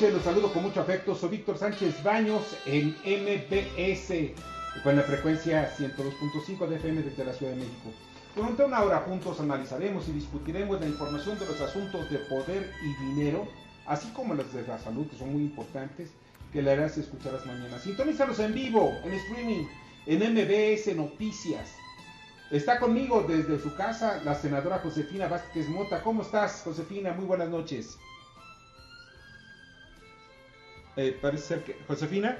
Los saludo con mucho afecto. Soy Víctor Sánchez Baños en MBS con la frecuencia 102.5 de FM desde la Ciudad de México. Durante una hora juntos analizaremos y discutiremos la información de los asuntos de poder y dinero, así como las de la salud, que son muy importantes, que le harás escuchar las mañanas. Sintonízanos en vivo, en streaming, en MBS Noticias. Está conmigo desde su casa la senadora Josefina Vázquez Mota. ¿Cómo estás, Josefina? Muy buenas noches. Eh, parece ser que... Josefina,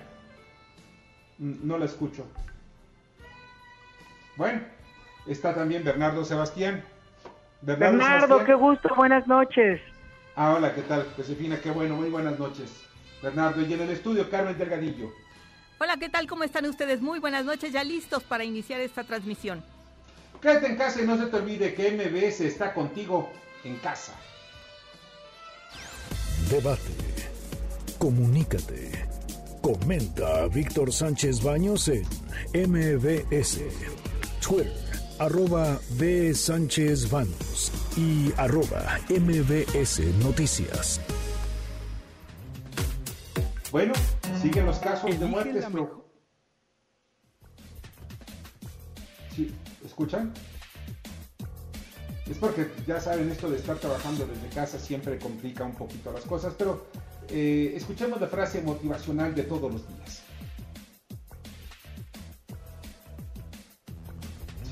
no la escucho. Bueno, está también Bernardo Sebastián. Bernardo, Bernardo qué gusto, buenas noches. Ah, hola, ¿qué tal? Josefina, qué bueno, muy buenas noches. Bernardo, y en el estudio, Carmen Delgadillo. Hola, ¿qué tal? ¿Cómo están ustedes? Muy buenas noches, ya listos para iniciar esta transmisión. Quédate en casa y no se te olvide que MBS está contigo en casa. Debate. Comunícate. Comenta a Víctor Sánchez Baños en MBS. Twitter, arroba B. Sánchez Baños y arroba MBS Noticias. Bueno, siguen los casos de muertes. Pero... Sí, ¿Escuchan? Es porque ya saben, esto de estar trabajando desde casa siempre complica un poquito las cosas, pero eh, escuchemos la frase motivacional de todos los días.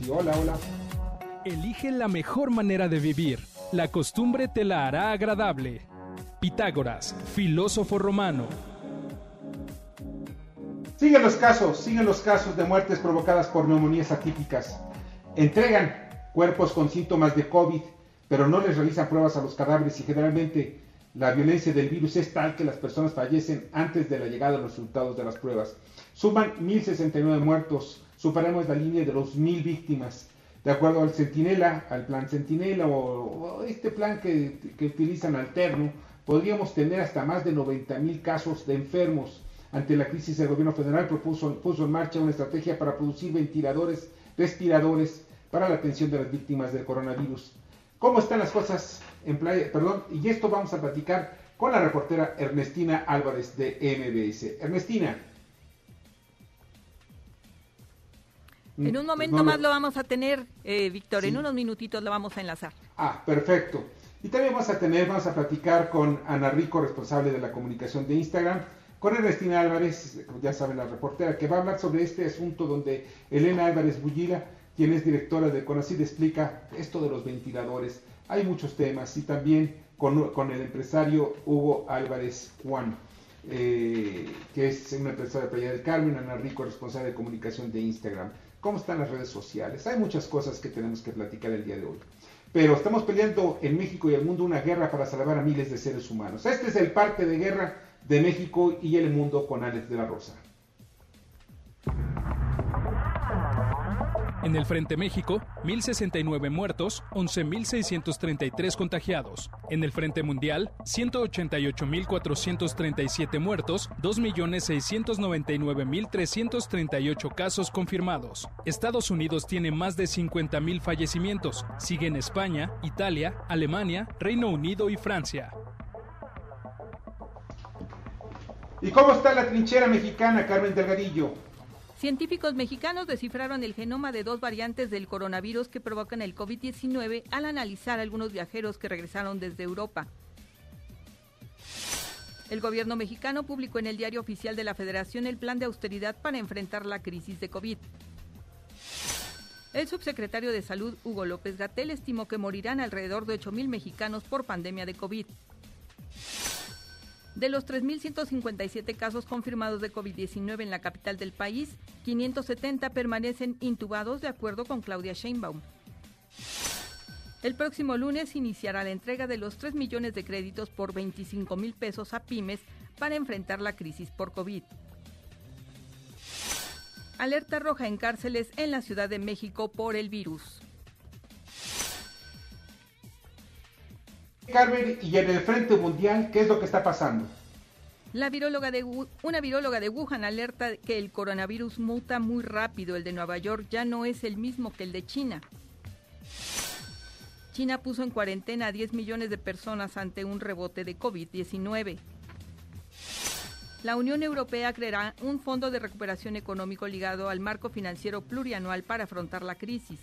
Sí, hola, hola. Elige la mejor manera de vivir. La costumbre te la hará agradable. Pitágoras, filósofo romano. Siguen los casos, siguen los casos de muertes provocadas por neumonías atípicas. Entregan cuerpos con síntomas de COVID, pero no les realizan pruebas a los cadáveres y generalmente la violencia del virus es tal que las personas fallecen antes de la llegada de los resultados de las pruebas. Suman 1.069 muertos, superamos la línea de los 1.000 víctimas. De acuerdo al Centinela, al plan Centinela o, este plan que, que, utilizan alterno, podríamos tener hasta más de 90.000 casos de enfermos. Ante la crisis, el gobierno federal propuso, puso en marcha una estrategia para producir ventiladores, respiradores para la atención de las víctimas del coronavirus. ¿Cómo están las cosas en playa? Perdón, y esto vamos a platicar con la reportera Ernestina Álvarez de MBS. Ernestina. En un momento no, más lo vamos a tener, eh, Víctor, sí. en unos minutitos lo vamos a enlazar. Ah, perfecto. Y también vamos a tener, vamos a platicar con Ana Rico, responsable de la comunicación de Instagram, con Ernestina Álvarez, ya saben, la reportera, que va a hablar sobre este asunto donde Elena Álvarez Bullila quien es directora de CONACID, explica esto de los ventiladores. Hay muchos temas y también con, el empresario Hugo Álvarez Juan, eh, que es un empresario de Playa del Carmen, Ana Rico, responsable de comunicación de Instagram. ¿Cómo están las redes sociales? Hay muchas cosas que tenemos que platicar el día de hoy. Pero estamos peleando en México y el mundo una guerra para salvar a miles de seres humanos. Este es el parte de guerra de México y el mundo con Alex de la Rosa. En el Frente México, 1.069 muertos, 11.633 contagiados. En el Frente Mundial, 188.437 muertos, 2.699.338 casos confirmados. Estados Unidos tiene más de 50.000 fallecimientos. Siguen España, Italia, Alemania, Reino Unido y Francia. ¿Y cómo está la trinchera mexicana, Carmen Delgadillo? Científicos mexicanos descifraron el genoma de dos variantes del coronavirus que provocan el COVID-19 al analizar algunos viajeros que regresaron desde Europa. El gobierno mexicano publicó en el diario oficial de la Federación el plan de austeridad para enfrentar la crisis de COVID. El subsecretario de Salud, Hugo López Gatel, estimó que morirán alrededor de 8.000 mexicanos por pandemia de COVID. De los 3.157 casos confirmados de COVID-19 en la capital del país, 570 permanecen intubados de acuerdo con Claudia Sheinbaum. El próximo lunes iniciará la entrega de los 3 millones de créditos por 25 mil pesos a pymes para enfrentar la crisis por COVID. Alerta roja en cárceles en la Ciudad de México por el virus. Carmen, y en el frente mundial, ¿qué es lo que está pasando? La de, una viróloga de Wuhan alerta que el coronavirus muta muy rápido. El de Nueva York ya no es el mismo que el de China. China puso en cuarentena a 10 millones de personas ante un rebote de COVID-19. La Unión Europea creará un fondo de recuperación económico ligado al marco financiero plurianual para afrontar la crisis.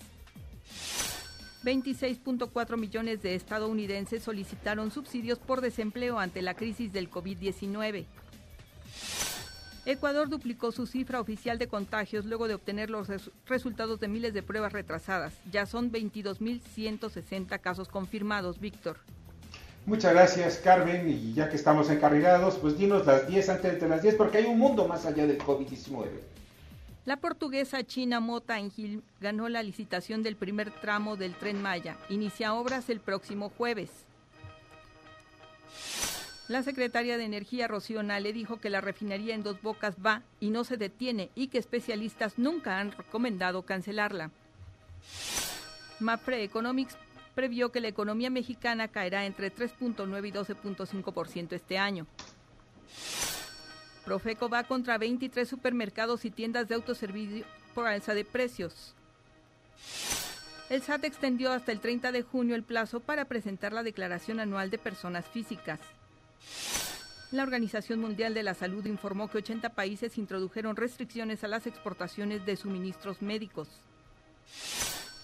26.4 millones de estadounidenses solicitaron subsidios por desempleo ante la crisis del COVID-19. Ecuador duplicó su cifra oficial de contagios luego de obtener los resultados de miles de pruebas retrasadas. Ya son 22.160 casos confirmados, Víctor. Muchas gracias, Carmen. Y ya que estamos encarrilados, pues dinos las 10 antes de las 10, porque hay un mundo más allá del COVID-19. La portuguesa China Mota Engil ganó la licitación del primer tramo del tren Maya. Inicia obras el próximo jueves. La secretaria de Energía, Rocío Nale, dijo que la refinería en Dos Bocas va y no se detiene y que especialistas nunca han recomendado cancelarla. MAPRE Economics previó que la economía mexicana caerá entre 3.9 y 12.5% este año. Profeco va contra 23 supermercados y tiendas de autoservicio por alza de precios. El SAT extendió hasta el 30 de junio el plazo para presentar la declaración anual de personas físicas. La Organización Mundial de la Salud informó que 80 países introdujeron restricciones a las exportaciones de suministros médicos.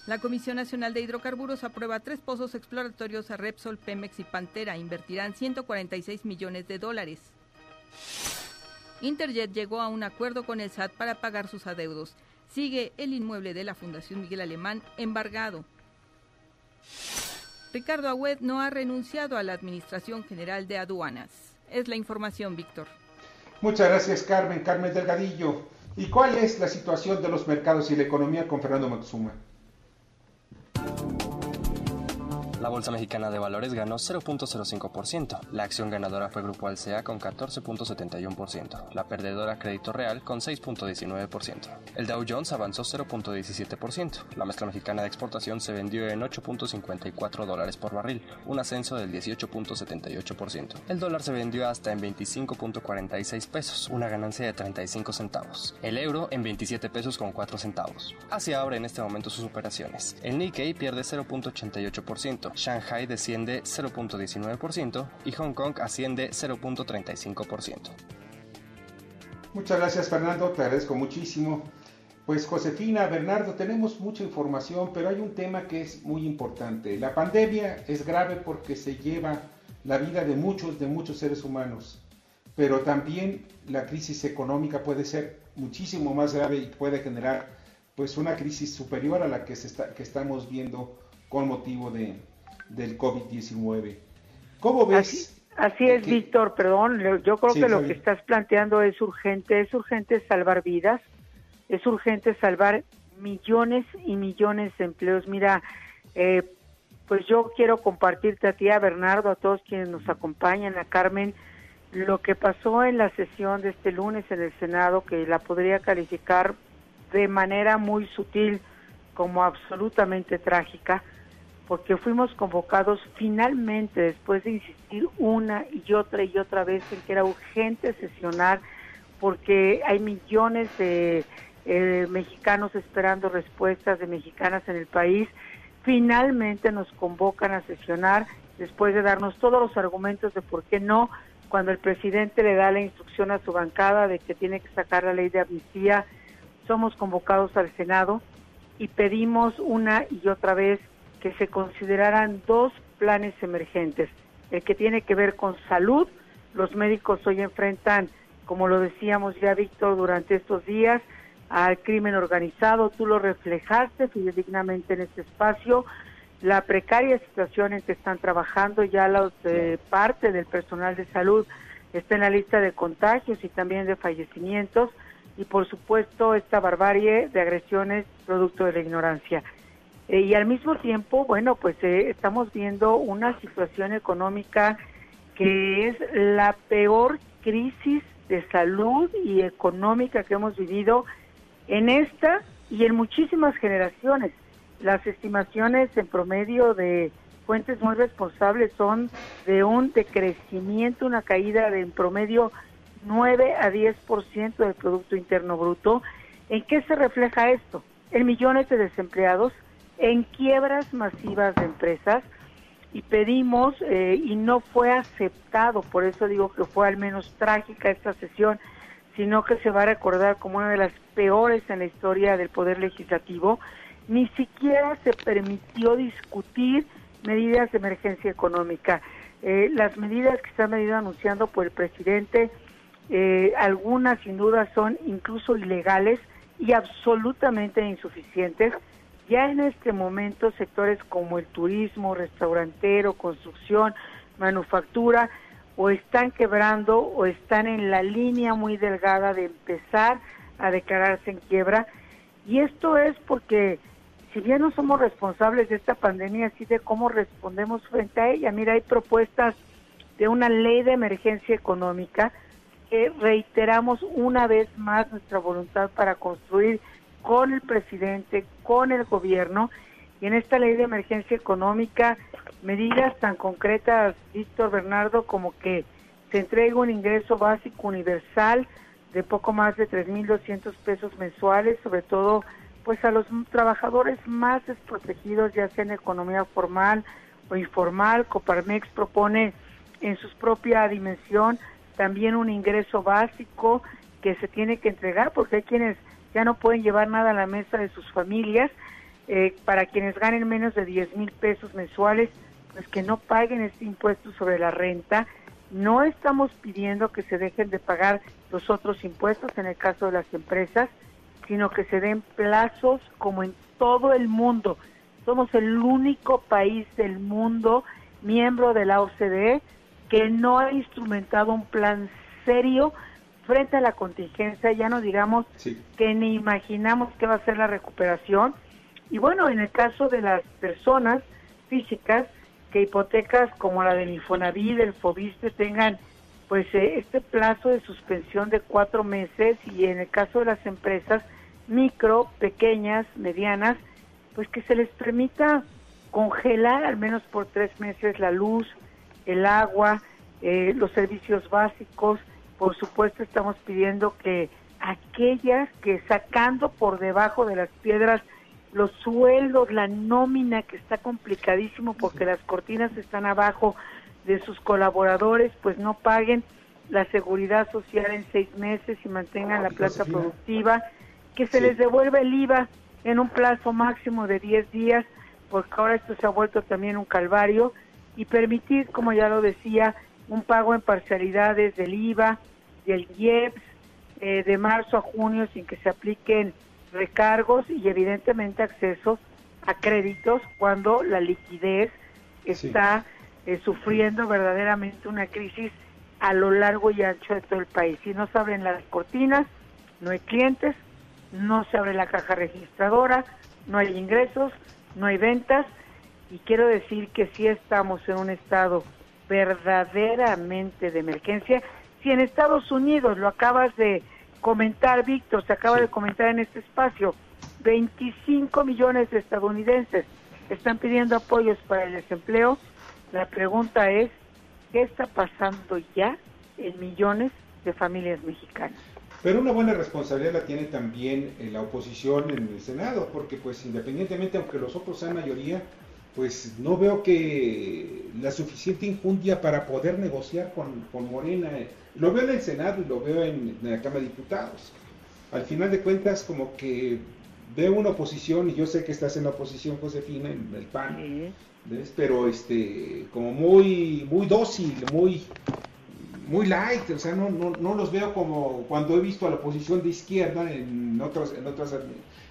La Comisión Nacional de Hidrocarburos aprueba tres pozos exploratorios a Repsol, Pemex y Pantera. Invertirán 146 millones de dólares. Interjet llegó a un acuerdo con el SAT para pagar sus adeudos. Sigue el inmueble de la Fundación Miguel Alemán embargado. Ricardo Agüed no ha renunciado a la Administración General de Aduanas. Es la información, Víctor. Muchas gracias, Carmen. Carmen Delgadillo. ¿Y cuál es la situación de los mercados y la economía con Fernando Maxuma? La Bolsa Mexicana de Valores ganó 0.05%. La acción ganadora fue Grupo Alsea con 14.71%. La perdedora Crédito Real con 6.19%. El Dow Jones avanzó 0.17%. La mezcla mexicana de exportación se vendió en 8.54 dólares por barril, un ascenso del 18.78%. El dólar se vendió hasta en 25.46 pesos, una ganancia de 35 centavos. El euro en 27 pesos con 4 centavos. Así abre en este momento sus operaciones. El Nikkei pierde 0.88%. Shanghai desciende 0.19% y Hong Kong asciende 0.35%. Muchas gracias Fernando, te agradezco muchísimo. Pues Josefina, Bernardo, tenemos mucha información, pero hay un tema que es muy importante. La pandemia es grave porque se lleva la vida de muchos, de muchos seres humanos, pero también la crisis económica puede ser muchísimo más grave y puede generar pues una crisis superior a la que, se está, que estamos viendo con motivo de, del COVID-19. ¿Cómo ves? Así, es, Víctor, perdón, yo creo que lo que estás planteando es urgente, es urgente salvar vidas, es urgente salvar millones y millones de empleos. Mira, eh, pues yo quiero compartirte a ti, a Bernardo, a todos quienes nos acompañan, a Carmen, lo que pasó en la sesión de este lunes en el Senado, que la podría calificar de manera muy sutil como absolutamente trágica porque fuimos convocados finalmente, después de insistir una y otra y otra vez en que era urgente sesionar, porque hay millones de eh, mexicanos esperando respuestas de mexicanas en el país, finalmente nos convocan a sesionar después de darnos todos los argumentos de por qué no, cuando el presidente le da la instrucción a su bancada de que tiene que sacar la ley de amnistía, somos convocados al Senado y pedimos una y otra vez que se consideraran dos planes emergentes, el que tiene que ver con salud Los médicos hoy enfrentan, como lo decíamos ya Víctor durante estos días, al crimen organizado. Tú lo reflejaste fidedignamente en este espacio. La precaria situación en que están trabajando ya la eh, parte del personal de salud está en la lista de contagios y también de fallecimientos y por supuesto esta barbarie de agresiones producto de la ignorancia. Eh, y al mismo tiempo, bueno, pues eh, estamos viendo una situación económica que es la peor crisis de salud y económica que hemos vivido en esta y en muchísimas generaciones. Las estimaciones en promedio de fuentes muy responsables son de un decrecimiento, una caída de en promedio 9 a 10% del Producto Interno Bruto. ¿En qué se refleja esto? En millones de desempleados, en quiebras masivas de empresas y pedimos, eh, y no fue aceptado, por eso digo que fue al menos trágica esta sesión, sino que se va a recordar como una de las peores en la historia del Poder Legislativo, ni siquiera se permitió discutir medidas de emergencia económica. Eh, las medidas que se han venido anunciando por el presidente eh, algunas sin duda son incluso ilegales y absolutamente insuficientes. Ya en este momento sectores como el turismo, restaurantero, construcción, manufactura, o están quebrando o están en la línea muy delgada de empezar a declararse en quiebra. Y esto es porque si bien no somos responsables de esta pandemia, sí de cómo respondemos frente a ella. Mira, hay propuestas de una ley de emergencia económica que reiteramos una vez más nuestra voluntad para construir con el presidente, con el gobierno, y en esta ley de emergencia económica, medidas tan concretas, Víctor Bernardo, como que se entregue un ingreso básico universal de poco más de 3.200 pesos mensuales, sobre todo pues a los trabajadores más desprotegidos, ya sea en economía formal o informal. Coparmex propone en su propia dimensión también un ingreso básico que se tiene que entregar porque hay quienes ya no pueden llevar nada a la mesa de sus familias, eh, para quienes ganen menos de 10 mil pesos mensuales, pues que no paguen este impuesto sobre la renta. No estamos pidiendo que se dejen de pagar los otros impuestos en el caso de las empresas, sino que se den plazos como en todo el mundo. Somos el único país del mundo miembro de la OCDE que no ha instrumentado un plan serio frente a la contingencia, ya no digamos que ni imaginamos que va a ser la recuperación. Y bueno, en el caso de las personas físicas, que hipotecas como la del Infonavit, del Fobiste tengan pues eh, este plazo de suspensión de cuatro meses y en el caso de las empresas micro, pequeñas, medianas, pues que se les permita congelar al menos por tres meses la luz, el agua, eh, los servicios básicos. Por supuesto, estamos pidiendo que aquellas que sacando por debajo de las piedras los sueldos, la nómina que está complicadísimo porque las cortinas están abajo de sus colaboradores, pues no paguen la seguridad social en seis meses y mantengan la plata productiva, que se les devuelva el IVA en un plazo máximo de 10 días, porque ahora esto se ha vuelto también un calvario, y permitir, como ya lo decía, un pago en parcialidades del IVA, del IEPS, eh, de marzo a junio sin que se apliquen recargos y evidentemente accesos a créditos cuando la liquidez está eh, sufriendo verdaderamente una crisis a lo largo y ancho de todo el país. Si no se abren las cortinas, no hay clientes, no se abre la caja registradora, no hay ingresos, no hay ventas y quiero decir que si estamos en un estado verdaderamente de emergencia. Si en Estados Unidos, lo acabas de comentar, Víctor, se acaba de comentar en este espacio, 25 millones de estadounidenses están pidiendo apoyos para el desempleo, la pregunta es, ¿qué está pasando ya en millones de familias mexicanas? Pero una buena responsabilidad la tiene también eh, la oposición en el Senado, porque pues independientemente, aunque los otros sean mayoría, pues no veo que la suficiente injundia para poder negociar con, con Morena. Lo veo en el Senado y lo veo en, la Cámara de Diputados. Al final de cuentas, como que veo una oposición, y yo sé que estás en la oposición, Josefina, en el PAN, pero este, como muy, muy dócil, muy muy light, o sea, no, no, no, los veo como cuando he visto a la oposición de izquierda en otras, en otras,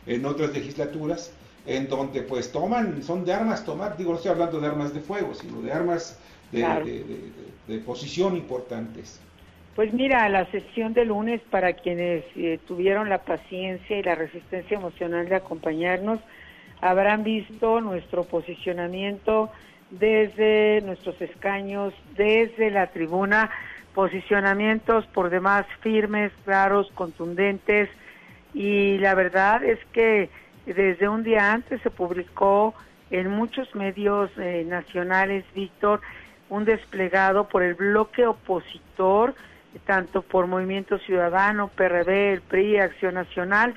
en otras legislaturas, en donde pues toman, son de armas tomar, digo, no estoy hablando de armas de fuego, sino de armas de, posición importantes. Pues mira, la sesión de lunes para quienes eh, tuvieron la paciencia y la resistencia emocional de acompañarnos, habrán visto nuestro posicionamiento desde nuestros escaños, desde la tribuna, posicionamientos por demás firmes, claros, contundentes y la verdad es que desde un día antes se publicó en muchos medios eh, nacionales, Víctor, un desplegado por el bloque opositor, tanto por Movimiento Ciudadano, PRD, el PRI, Acción Nacional,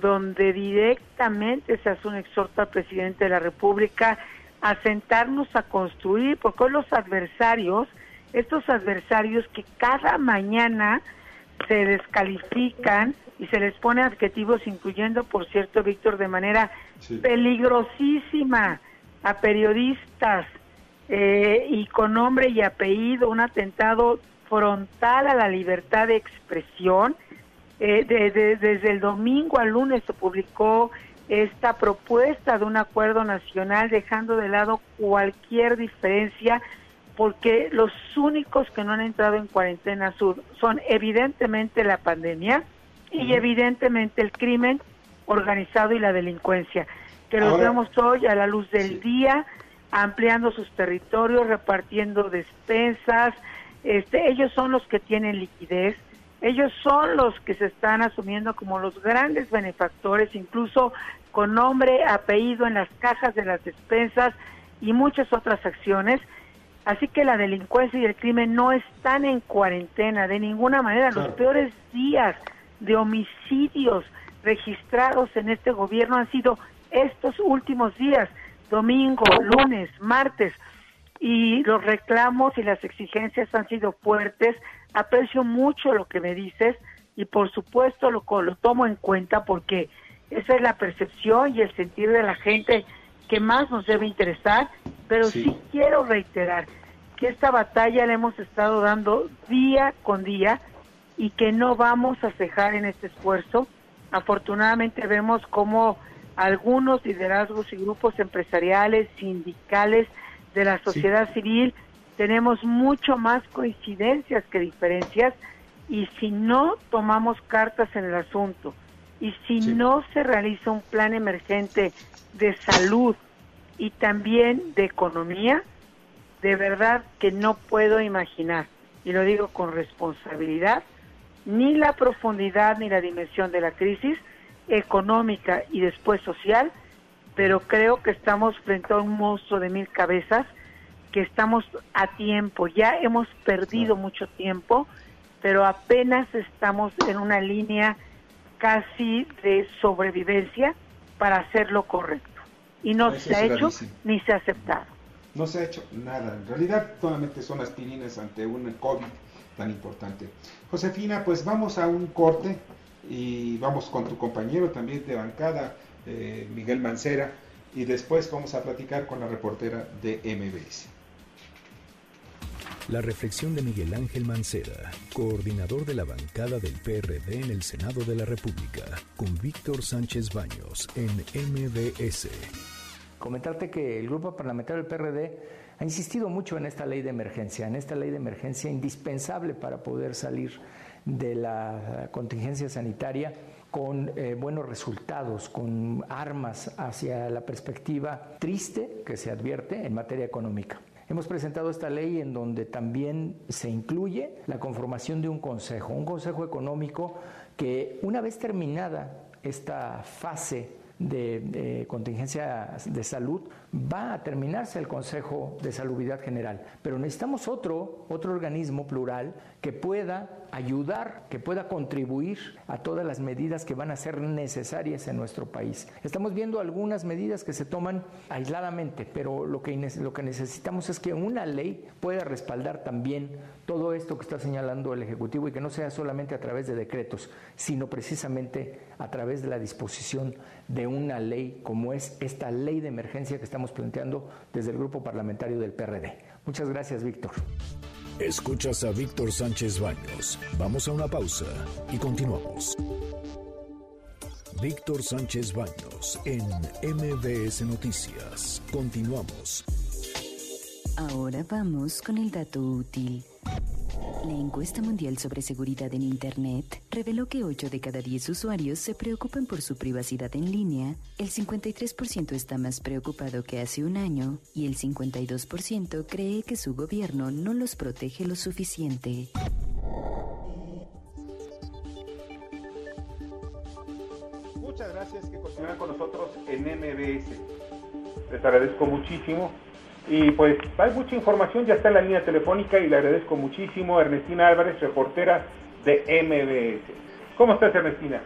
donde directamente se hace un exhorto al presidente de la República a sentarnos a construir, porque hoy los adversarios, estos adversarios que cada mañana se descalifican y se les pone adjetivos, incluyendo, por cierto, Víctor, de manera peligrosísima a periodistas eh, y con nombre y apellido, un atentado frontal a la libertad de expresión. Eh, desde el domingo al lunes se publicó esta propuesta de un acuerdo nacional dejando de lado cualquier diferencia porque los únicos que no han entrado en cuarentena sur son evidentemente la pandemia y evidentemente el crimen organizado y la delincuencia, que los vemos hoy a la luz del día, ampliando sus territorios, repartiendo despensas, este, ellos son los que tienen liquidez, ellos son los que se están asumiendo como los grandes benefactores, incluso con nombre, apellido en las cajas de las despensas y muchas otras acciones. Así que la delincuencia y el crimen no están en cuarentena de ninguna manera. Los peores días de homicidios registrados en este gobierno han sido estos últimos días, domingo, lunes, martes, y los reclamos y las exigencias han sido fuertes. Aprecio mucho lo que me dices y por supuesto lo, lo tomo en cuenta porque esa es la percepción y el sentir de la gente que más nos debe interesar, pero sí. quiero reiterar que esta batalla la hemos estado dando día con día y que no vamos a cejar en este esfuerzo. Afortunadamente vemos como algunos liderazgos y grupos empresariales, sindicales, de la sociedad civil, tenemos mucho más coincidencias que diferencias y si no tomamos cartas en el asunto, y si no se realiza un plan emergente de salud y también de economía, de verdad que no puedo imaginar, y lo digo con responsabilidad, ni la profundidad ni la dimensión de la crisis económica y después social, pero creo que estamos frente a un monstruo de mil cabezas, que estamos a tiempo, ya hemos perdido mucho tiempo, pero apenas estamos en una línea casi de sobrevivencia para hacer lo correcto. Y no se ha hecho ni se ha aceptado. No se ha hecho nada. En realidad, solamente son aspirinas ante un COVID tan importante. Josefina, pues vamos a un corte y vamos con tu compañero también de bancada, eh, Miguel Mancera, y después vamos a platicar con la reportera de MBS. La reflexión de Miguel Ángel Mancera, coordinador de la bancada del PRD en el Senado de la República, con Víctor Sánchez Baños en MBS. Comentarte que el grupo parlamentario del PRD ha insistido mucho en esta ley de emergencia, en esta ley de emergencia indispensable para poder salir de la contingencia sanitaria con eh, buenos resultados, con armas hacia la perspectiva triste que se advierte en materia económica. Hemos presentado esta ley en donde también se incluye la conformación de un consejo, un consejo económico que una vez terminada esta fase de, contingencia de salud, va a terminarse el Consejo de Salubridad General. Pero necesitamos otro, otro organismo plural que pueda ayudar, que pueda contribuir a todas las medidas que van a ser necesarias en nuestro país. Estamos viendo algunas medidas que se toman aisladamente, pero lo que, lo que necesitamos es que una ley pueda respaldar también todo esto que está señalando el Ejecutivo y que no sea solamente a través de decretos, sino precisamente a través de la disposición de una ley como es esta ley de emergencia que estamos planteando desde el grupo parlamentario del PRD. Muchas gracias, Víctor. Escuchas a Víctor Sánchez Baños. Vamos a una pausa y continuamos. Víctor Sánchez Baños en MBS Noticias. Continuamos. Ahora vamos con el dato útil. La encuesta mundial sobre seguridad en Internet reveló que 8 de cada 10 usuarios se preocupan por su privacidad en línea, el 53% está más preocupado que hace un año y el 52% cree que su gobierno no los protege lo suficiente. Muchas gracias que continúan con nosotros en MBS. Les agradezco muchísimo y pues hay mucha información, ya está en la línea telefónica y le agradezco muchísimo Ernestina Álvarez, reportera de MBS. ¿Cómo estás, Ernestina?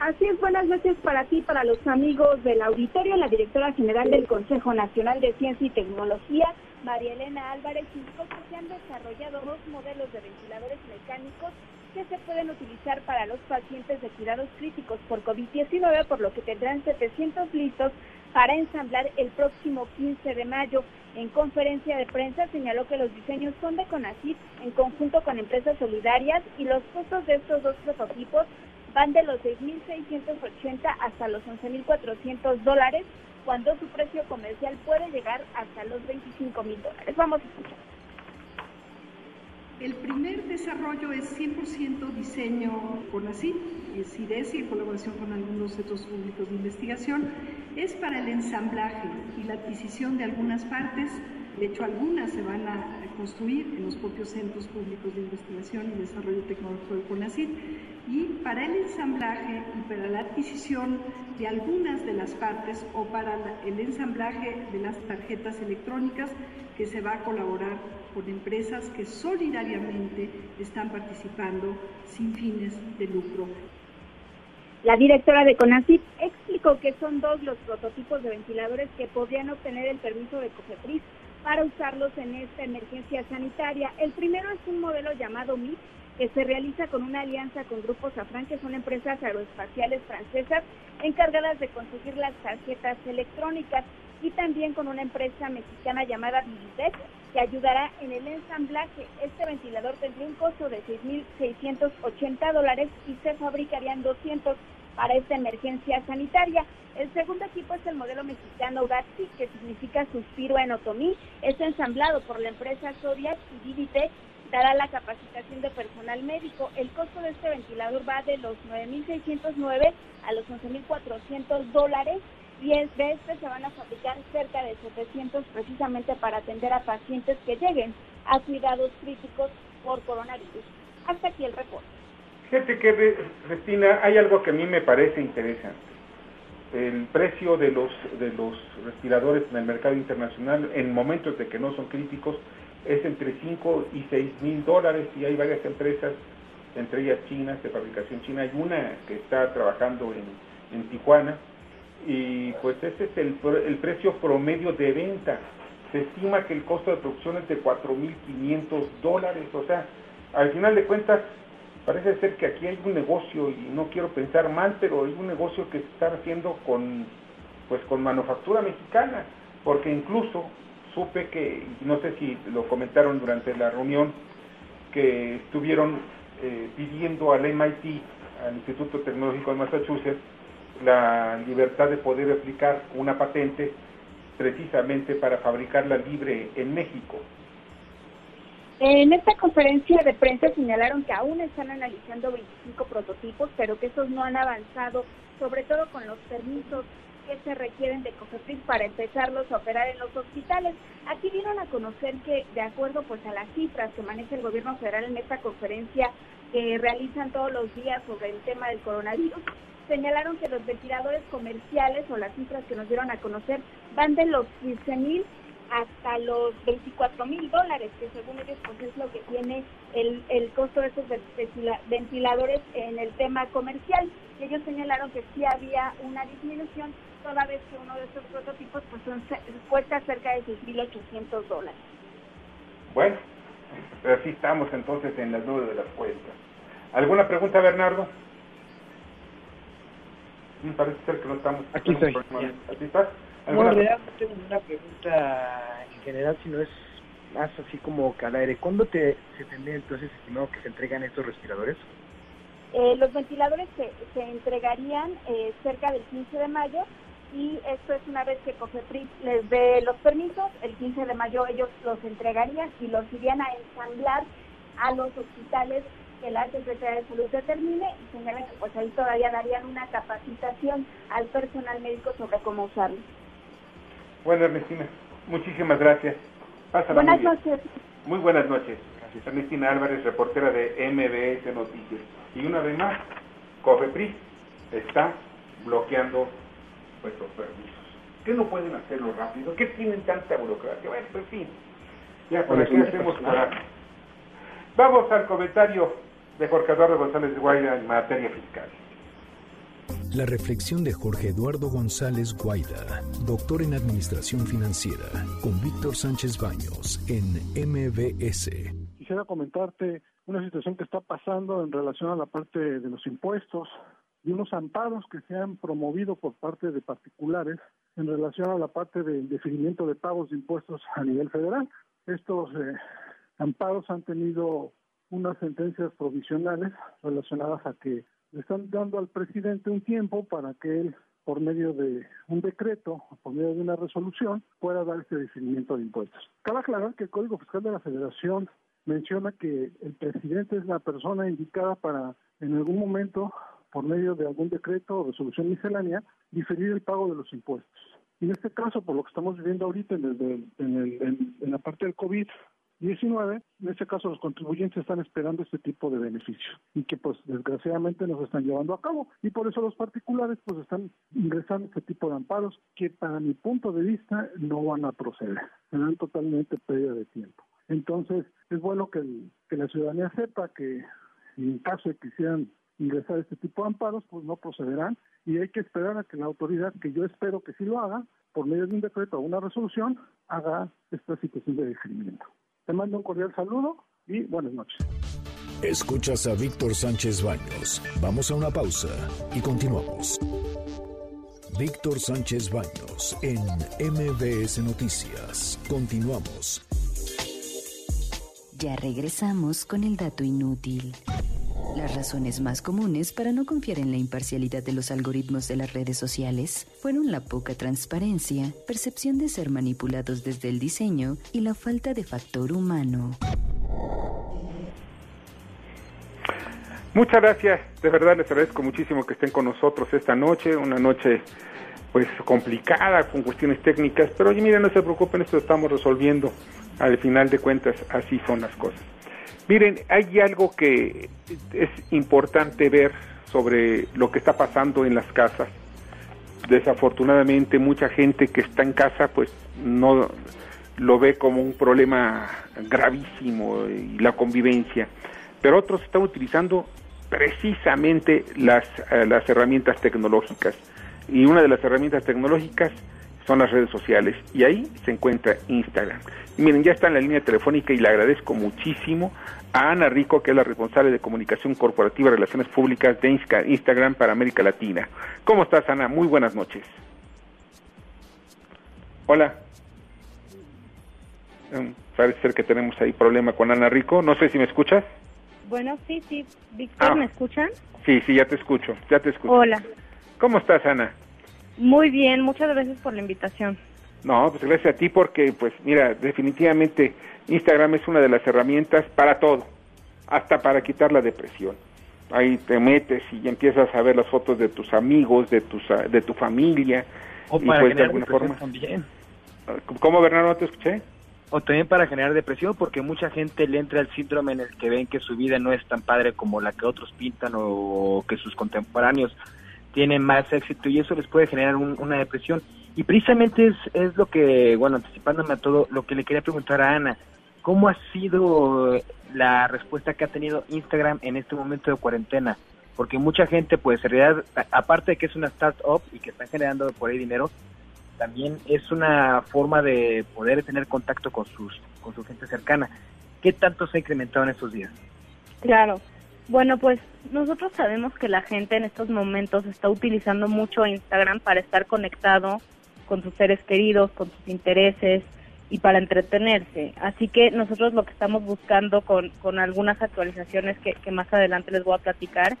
Así es, buenas noches para ti, para los amigos del auditorio. La directora general del Consejo Nacional de Ciencia y Tecnología, María Elena Álvarez, indicó que se han desarrollado dos modelos de ventiladores mecánicos que se pueden utilizar para los pacientes de cuidados críticos por COVID-19, por lo que tendrán 700 listos para ensamblar el próximo 15 de mayo. En conferencia de prensa señaló que los diseños son de CONACYT en conjunto con empresas solidarias y los costos de estos dos prototipos van de los 6.680 hasta los 11.400 dólares, cuando su precio comercial puede llegar hasta los 25.000 dólares. Vamos a escuchar. El primer desarrollo es 100% diseño con es IDESI en colaboración con algunos centros públicos de investigación, es para el ensamblaje y la adquisición de algunas partes, de hecho algunas se van a construir en los propios centros públicos de investigación y desarrollo tecnológico de CONACYT y para el ensamblaje y para la adquisición de algunas de las partes o para el ensamblaje de las tarjetas electrónicas que se va a colaborar con empresas que solidariamente están participando sin fines de lucro. La directora de CONACYT que son dos los prototipos de ventiladores que podrían obtener el permiso de COFEPRIS para usarlos en esta emergencia sanitaria. El primero es un modelo llamado MIT, que se realiza con una alianza con Grupo Safran, que son empresas aeroespaciales francesas encargadas de conseguir las tarjetas electrónicas, y también con una empresa mexicana llamada Vigitec, que ayudará en el ensamblaje. Este ventilador tendría un costo de 6.680 dólares y se fabricarían 200 para esta emergencia sanitaria. El segundo equipo es el modelo mexicano Gatsby, que significa suspiro en otomí. Es ensamblado por la empresa Zodiac y Divitec. Dará la capacitación de personal médico. El costo de este ventilador va de los 9.609 a los 11.400 dólares y de este se van a fabricar cerca de 700 precisamente para atender a pacientes que lleguen a cuidados críticos por coronavirus. Hasta aquí el reporte. Fíjate que, Cristina, hay algo que a mí me parece interesante. El precio de los, de los respiradores en el mercado internacional en momentos de que no son críticos es entre 5 y 6 mil dólares y hay varias empresas, entre ellas chinas, de fabricación china. Hay una que está trabajando en, en Tijuana y pues ese es el, el precio promedio de venta. Se estima que el costo de producción es de 4.500 dólares, o sea, al final de cuentas parece ser que aquí hay un negocio y no quiero pensar mal, pero hay un negocio que se está haciendo con pues con manufactura mexicana, porque incluso supe que no sé si lo comentaron durante la reunión que estuvieron eh, pidiendo al MIT, al Instituto Tecnológico de Massachusetts, la libertad de poder aplicar una patente precisamente para fabricarla libre en México. En esta conferencia de prensa señalaron que aún están analizando 25 prototipos, pero que esos no han avanzado, sobre todo con los permisos que se requieren de COFEPRIS para empezarlos a operar en los hospitales. Aquí dieron a conocer que, de acuerdo pues a las cifras que maneja el gobierno federal en esta conferencia que realizan todos los días sobre el tema del coronavirus, señalaron que los ventiladores comerciales o las cifras que nos dieron a conocer van de los 15 mil hasta los 24 mil dólares, que según ellos pues es lo que tiene el, el costo de esos ventiladores en el tema comercial. Y ellos señalaron que sí había una disminución, toda vez que uno de estos prototipos pues son, cuesta cerca de 6.800 dólares. Bueno, así estamos entonces en las nubes de las cuentas. ¿Alguna pregunta, Bernardo? Me parece ser que no estamos. Aquí estoy. ¿Aquí estás? No, en realidad no tengo una pregunta en general, sino es más así como que al aire, ¿cuándo te, se tendría entonces estimado que se entregan estos respiradores? Eh, los ventiladores se, se entregarían eh, cerca del 15 de mayo y esto es una vez que COFEPRIS les dé los permisos, el 15 de mayo ellos los entregarían y los irían a ensamblar a los hospitales que la Secretaría de Salud determine y señalan que pues ahí todavía darían una capacitación al personal médico sobre cómo usarlo. Bueno, Ernestina, muchísimas gracias. buenas noches. Muy buenas noches. Gracias. Ernestina Álvarez, reportera de MBS Noticias. Y una vez más, COFEPRIS está bloqueando nuestros permisos. ¿Qué no pueden hacerlo rápido? ¿Qué tienen tanta burocracia? Bueno, pues fin. Ya, ¿para qué hacemos para...? Vamos al comentario de Jorge Eduardo González Guaida en materia fiscal. La reflexión de Jorge Eduardo González Guaida, doctor en Administración Financiera, con Víctor Sánchez Baños en MBS. Quisiera comentarte una situación que está pasando en relación a la parte de los impuestos y unos amparos que se han promovido por parte de particulares en relación a la parte del definimiento de pagos de impuestos a nivel federal. Estos eh, amparos han tenido unas sentencias provisionales relacionadas a que le están dando al presidente un tiempo para que él, por medio de un decreto, por medio de una resolución, pueda dar ese definimiento de impuestos. Cabe aclarar que el Código Fiscal de la Federación menciona que el presidente es la persona indicada para, en algún momento, por medio de algún decreto o resolución miscelánea, diferir el pago de los impuestos. Y en este caso, por lo que estamos viviendo ahorita en, en, en la parte del COVID, 19, en este caso los contribuyentes están esperando este tipo de beneficios y que pues desgraciadamente no se están llevando a cabo y por eso los particulares pues están ingresando este tipo de amparos que para mi punto de vista no van a proceder, serán totalmente pérdida de tiempo. Entonces es bueno que, la ciudadanía sepa que en caso de que quisieran ingresar este tipo de amparos pues no procederán y hay que esperar a que la autoridad, que yo espero que sí lo haga, por medio de un decreto o una resolución, haga esta situación de deferimiento. Te mando un cordial saludo y buenas noches. Escuchas a Víctor Sánchez Baños. Vamos a una pausa y continuamos. Víctor Sánchez Baños en MBS Noticias. Continuamos. Ya regresamos con el dato inútil. Las razones más comunes para no confiar en la imparcialidad de los algoritmos de las redes sociales fueron la poca transparencia, percepción de ser manipulados desde el diseño y la falta de factor humano. Muchas gracias, de verdad les agradezco muchísimo que estén con nosotros esta noche, una noche pues complicada con cuestiones técnicas, pero oye, miren, no se preocupen, esto lo estamos resolviendo. Al final de cuentas, así son las cosas. Miren, hay algo que es importante ver sobre lo que está pasando en las casas. Desafortunadamente mucha gente que está en casa pues no lo ve como un problema gravísimo y la convivencia, pero otros están utilizando precisamente las, eh, las herramientas tecnológicas y una de las herramientas tecnológicas son las redes sociales y ahí se encuentra Instagram. miren, ya está en la línea telefónica y le agradezco muchísimo a Ana Rico, que es la responsable de comunicación corporativa y relaciones públicas de Instagram para América Latina. ¿Cómo estás, Ana? Muy buenas noches. Hola. Um, parece ser que tenemos ahí problema con Ana Rico. No sé si me escuchas. Bueno, sí, sí. Víctor, ¿me ah. escuchan? Sí, sí, ya te escucho, ya te escucho. Hola. ¿Cómo estás, Ana? Muy bien, muchas gracias por la invitación. No, pues gracias a ti porque, pues mira, definitivamente Instagram es una de las herramientas para todo, hasta para quitar la depresión. Ahí te metes y empiezas a ver las fotos de tus amigos, de tus de tu familia o para pues, de alguna forma también. ¿Cómo Bernardo te escuché? O también para generar depresión porque mucha gente le entra el síndrome en el que ven que su vida no es tan padre como la que otros pintan o que sus contemporáneos tienen más éxito y eso les puede generar una depresión. Y precisamente es, es lo que, bueno, anticipándome a todo, lo que le quería preguntar a Ana. ¿Cómo ha sido la respuesta que ha tenido Instagram en este momento de cuarentena? Porque mucha gente, pues en realidad, aparte de que es una startup y que están generando por ahí dinero, también es una forma de poder tener contacto con sus con su gente cercana. ¿Qué tanto se ha incrementado en estos días? Claro. Bueno, pues nosotros sabemos que la gente en estos momentos está utilizando mucho Instagram para estar conectado con sus seres queridos, con sus intereses, y para entretenerse. Así que nosotros lo que estamos buscando con, con algunas actualizaciones que, que más adelante les voy a platicar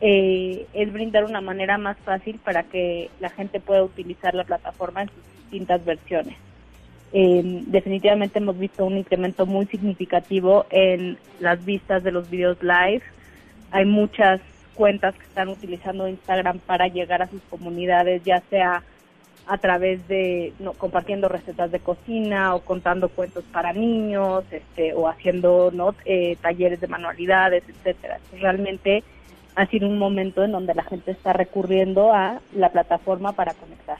eh, es brindar una manera más fácil para que la gente pueda utilizar la plataforma en sus distintas versiones. Eh, definitivamente hemos visto un incremento muy significativo en las vistas de los videos live. Hay muchas cuentas que están utilizando Instagram para llegar a sus comunidades, ya sea a través de no, compartiendo recetas de cocina o contando cuentos para niños, este, o haciendo ¿no? eh, talleres de manualidades, etcétera. Realmente ha sido un momento en donde la gente está recurriendo a la plataforma para conectar.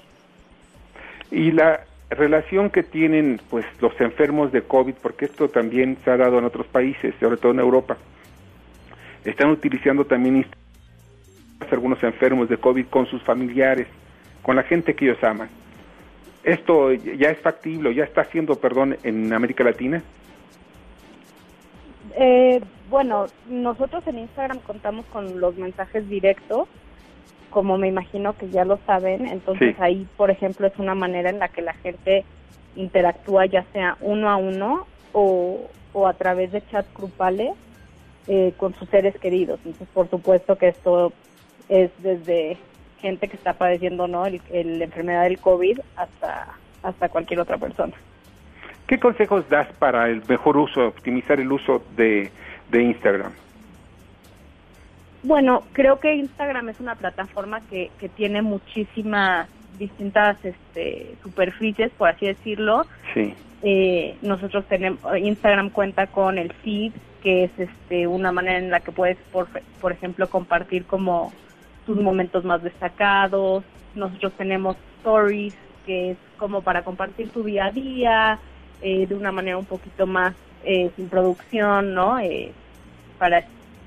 Y la relación que tienen pues los enfermos de COVID, porque esto también se ha dado en otros países, sobre todo en Europa, están utilizando también algunos enfermos de COVID con sus familiares, con la gente que ellos aman. ¿Esto ya es factible, ya está haciendo, perdón, en América Latina? Eh, bueno, nosotros en Instagram contamos con los mensajes directos, como me imagino que ya lo saben, entonces ahí, por ejemplo, es una manera en la que la gente interactúa ya sea uno a uno o, a través de chats grupales eh, con sus seres queridos. Entonces, por supuesto que esto es desde gente que está padeciendo no el, la enfermedad del COVID hasta, hasta cualquier otra persona. ¿Qué consejos das para el mejor uso, optimizar el uso de, de Instagram? Bueno, creo que Instagram es una plataforma que, que tiene muchísimas distintas este, superficies, por así decirlo. Sí. Eh, nosotros tenemos, Instagram cuenta con el feed, que es este, una manera en la que puedes, por, por ejemplo, compartir como tus momentos más destacados. Nosotros tenemos stories, que es como para compartir tu día a día, eh, de una manera un poquito más eh, sin producción, ¿no? Eh, para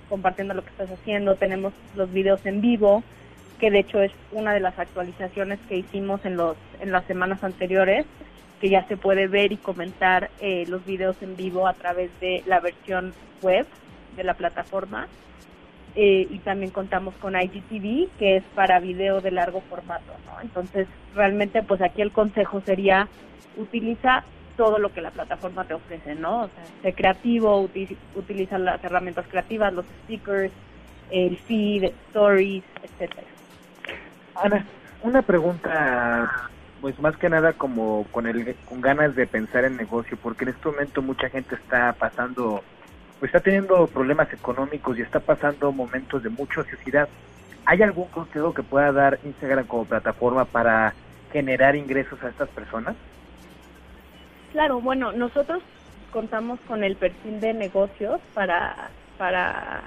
compartiendo lo que estás haciendo. Tenemos los videos en vivo, que de hecho es una de las actualizaciones que hicimos en los en las semanas anteriores, que ya se puede ver y comentar los videos en vivo a través de la versión web de la plataforma. y también contamos con IGTV, que es para video de largo formato, ¿no? Entonces, realmente, pues aquí el consejo sería utiliza todo lo que la plataforma te ofrece, ¿no? O sea, sé creativo, utiliza las herramientas creativas, los stickers, el feed, stories, etcétera. Ana, una pregunta, pues más que nada como con el con ganas de pensar en negocio, porque en este momento mucha gente está pasando, pues está teniendo problemas económicos y está pasando momentos de mucha ociosidad. ¿Hay algún consejo que pueda dar Instagram como plataforma para generar ingresos a estas personas? Claro, bueno, nosotros contamos con el perfil de negocios para, para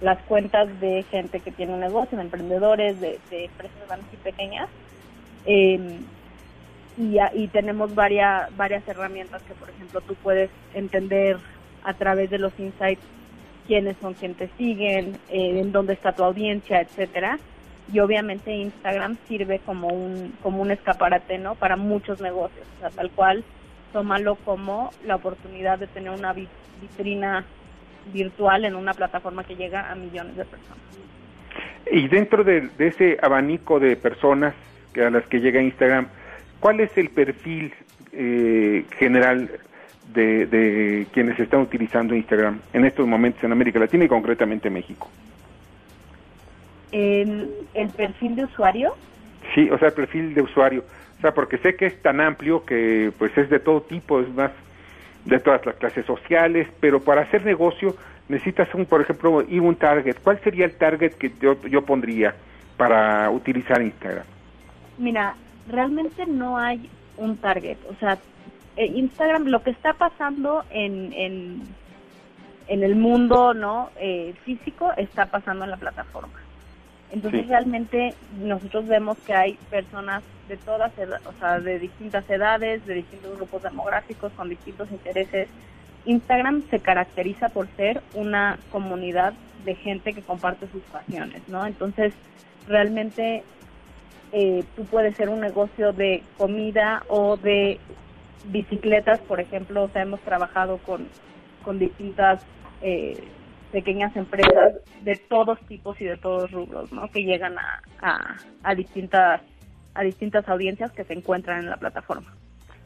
las cuentas de gente que tiene un negocio, de emprendedores, de, empresas grandes y pequeñas. Em, y, y, tenemos varias, varias herramientas que, por ejemplo, tú puedes entender a través de los insights quiénes son quienes te siguen, eh, en dónde está tu audiencia, etcétera. Y obviamente Instagram sirve como un, como un escaparate, ¿no? Para muchos negocios, o sea, tal cual tómalo como la oportunidad de tener una vitrina virtual en una plataforma que llega a millones de personas. Y dentro de, ese abanico de personas que a las que llega Instagram, ¿cuál es el perfil eh, general de, de, quienes están utilizando Instagram en estos momentos en América Latina y concretamente en México? ¿El, el perfil de usuario? Sí, o sea, el perfil de usuario. O sea, porque sé que es tan amplio que pues es de todo tipo, es más de todas las clases sociales, pero para hacer negocio necesitas un, por ejemplo, ir un target. ¿Cuál sería el target que yo, yo pondría para utilizar Instagram? Mira, realmente no hay un target. O sea, eh, Instagram, lo que está pasando en, en, en el mundo no eh, físico está pasando en la plataforma. Entonces realmente nosotros vemos que hay personas de todas, o sea, de distintas edades, de distintos grupos demográficos, con distintos intereses. Instagram se caracteriza por ser una comunidad de gente que comparte sus pasiones, ¿no? Entonces, realmente eh, tú puedes ser un negocio de comida o de bicicletas, por ejemplo, o sea, hemos trabajado con, con distintas eh, pequeñas empresas de todos tipos y de todos rubros, ¿no? Que llegan a, a, distintas a distintas audiencias que se encuentran en la plataforma.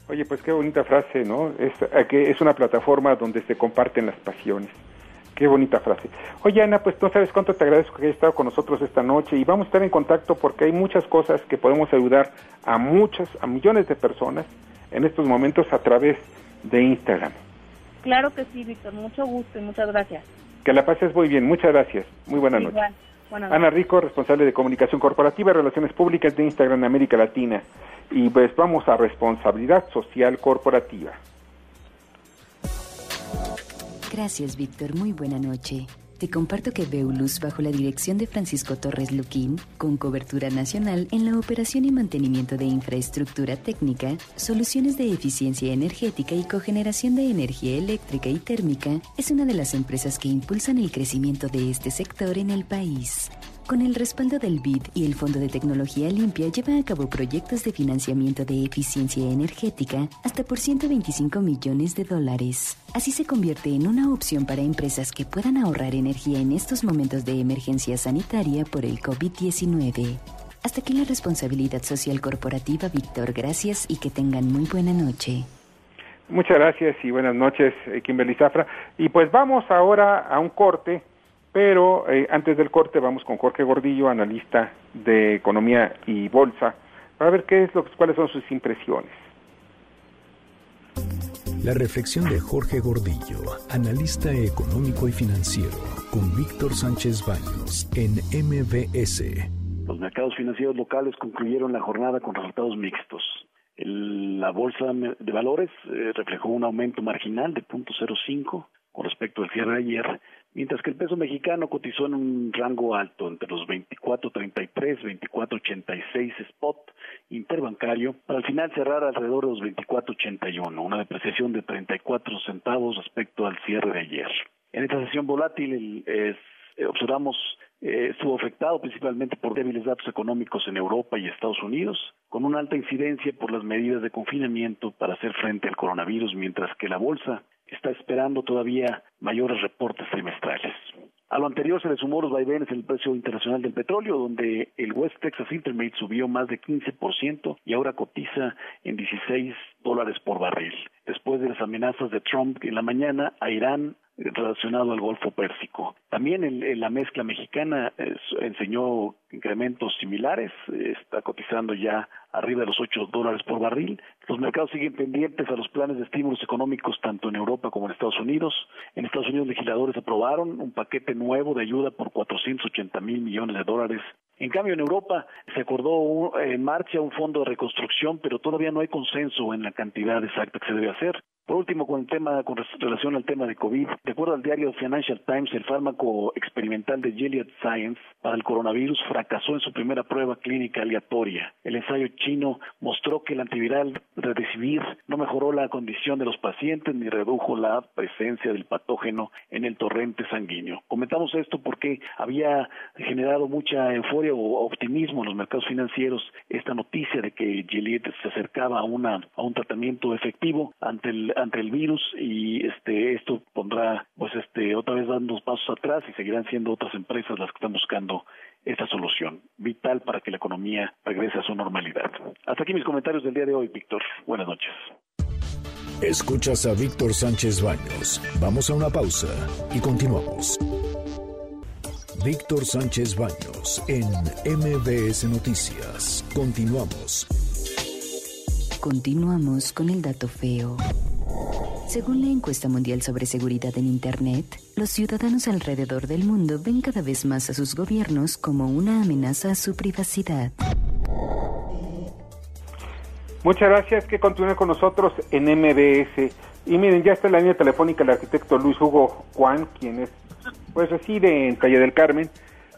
Oye, pues qué bonita frase, ¿no? Es, eh, que es una plataforma donde se comparten las pasiones. Qué bonita frase. Oye, Ana, pues no sabes cuánto te agradezco que hayas estado con nosotros esta noche y vamos a estar en contacto porque hay muchas cosas que podemos ayudar a muchas, a millones de personas en estos momentos a través de Instagram. Claro que sí, Víctor. Mucho gusto y muchas gracias. Que la pases muy bien. Muchas gracias. Muy buena noche. Ana Rico, responsable de comunicación corporativa y relaciones públicas de Instagram América Latina. Y pues vamos a responsabilidad social corporativa. Gracias, Víctor. Muy buena noche. Te comparto que Beulus, bajo la dirección de Francisco Torres Luquín, con cobertura nacional en la operación y mantenimiento de infraestructura técnica, soluciones de eficiencia energética y cogeneración de energía eléctrica y térmica, es una de las empresas que impulsan el crecimiento de este sector en el país. Con el respaldo del BID y el Fondo de Tecnología Limpia lleva a cabo proyectos de financiamiento de eficiencia energética hasta por 125 millones de dólares. Así se convierte en una opción para empresas que puedan ahorrar energía en estos momentos de emergencia sanitaria por el COVID-19. Hasta aquí la responsabilidad social corporativa, Víctor. Gracias y que tengan muy buena noche. Muchas gracias y buenas noches, eh, Kimberly Zafra. Y pues vamos ahora a un corte pero eh, antes del corte vamos con Jorge Gordillo, analista de economía y bolsa, para ver qué es lo, cuáles son sus impresiones. La reflexión de Jorge Gordillo, analista económico y financiero, con Víctor Sánchez Baños en MBS. Los mercados financieros locales concluyeron la jornada con resultados mixtos. la bolsa de valores eh, reflejó un aumento marginal de 0.05 con respecto al cierre de ayer, mientras que el peso mexicano cotizó en un rango alto entre los 24.33, 24.86 spot interbancario, para al final cerrar alrededor de los 24.81, una depreciación de 34 centavos respecto al cierre de ayer. En esta sesión volátil eh, observamos eh, estuvo afectado principalmente por débiles datos económicos en Europa y Estados Unidos, con una alta incidencia por las medidas de confinamiento para hacer frente al coronavirus, mientras que la bolsa está esperando todavía mayores reportes trimestrales. A lo anterior se le sumó los vaivenes en el precio internacional del petróleo, donde el West Texas Intermediate subió más de 15% y ahora cotiza en 16 dólares por barril. Después de las amenazas de Trump en la mañana a Irán relacionado al Golfo Pérsico. También en, la mezcla mexicana enseñó incrementos similares, está cotizando ya arriba de los 8 dólares por barril. Los mercados siguen pendientes a los planes de estímulos económicos tanto en Europa como en Estados Unidos. En Estados Unidos legisladores aprobaron un paquete nuevo de ayuda por 480 mil millones de dólares en cambio, en Europa se acordó en marcha un fondo de reconstrucción, pero todavía no hay consenso en la cantidad exacta que se debe hacer. Por último, con el tema, con relación al tema de COVID, de acuerdo al diario Financial Times, el fármaco experimental de Gilead Science para el coronavirus fracasó en su primera prueba clínica aleatoria. El ensayo chino mostró que el antiviral Redesivir no mejoró la condición de los pacientes ni redujo la presencia del patógeno en el torrente sanguíneo. Comentamos esto porque había generado mucha euforia o optimismo en los mercados financieros esta noticia de que Gilead se acercaba a una a un tratamiento efectivo ante el ante el virus y este esto pondrá pues este otra vez dando pasos atrás y seguirán siendo otras empresas las que están buscando esta solución vital para que la economía regrese a su normalidad. Hasta aquí mis comentarios del día de hoy, Víctor. Buenas noches. Escuchas a Víctor Sánchez Baños. Vamos a una pausa y continuamos. Víctor Sánchez Baños en MBS Noticias. Continuamos. Continuamos con el dato feo. Según la encuesta mundial sobre seguridad en Internet, los ciudadanos alrededor del mundo ven cada vez más a sus gobiernos como una amenaza a su privacidad. Muchas gracias, que continúe con nosotros en MBS. Y miren, ya está en la línea telefónica el arquitecto Luis Hugo Juan, quien es, pues reside en Calle del Carmen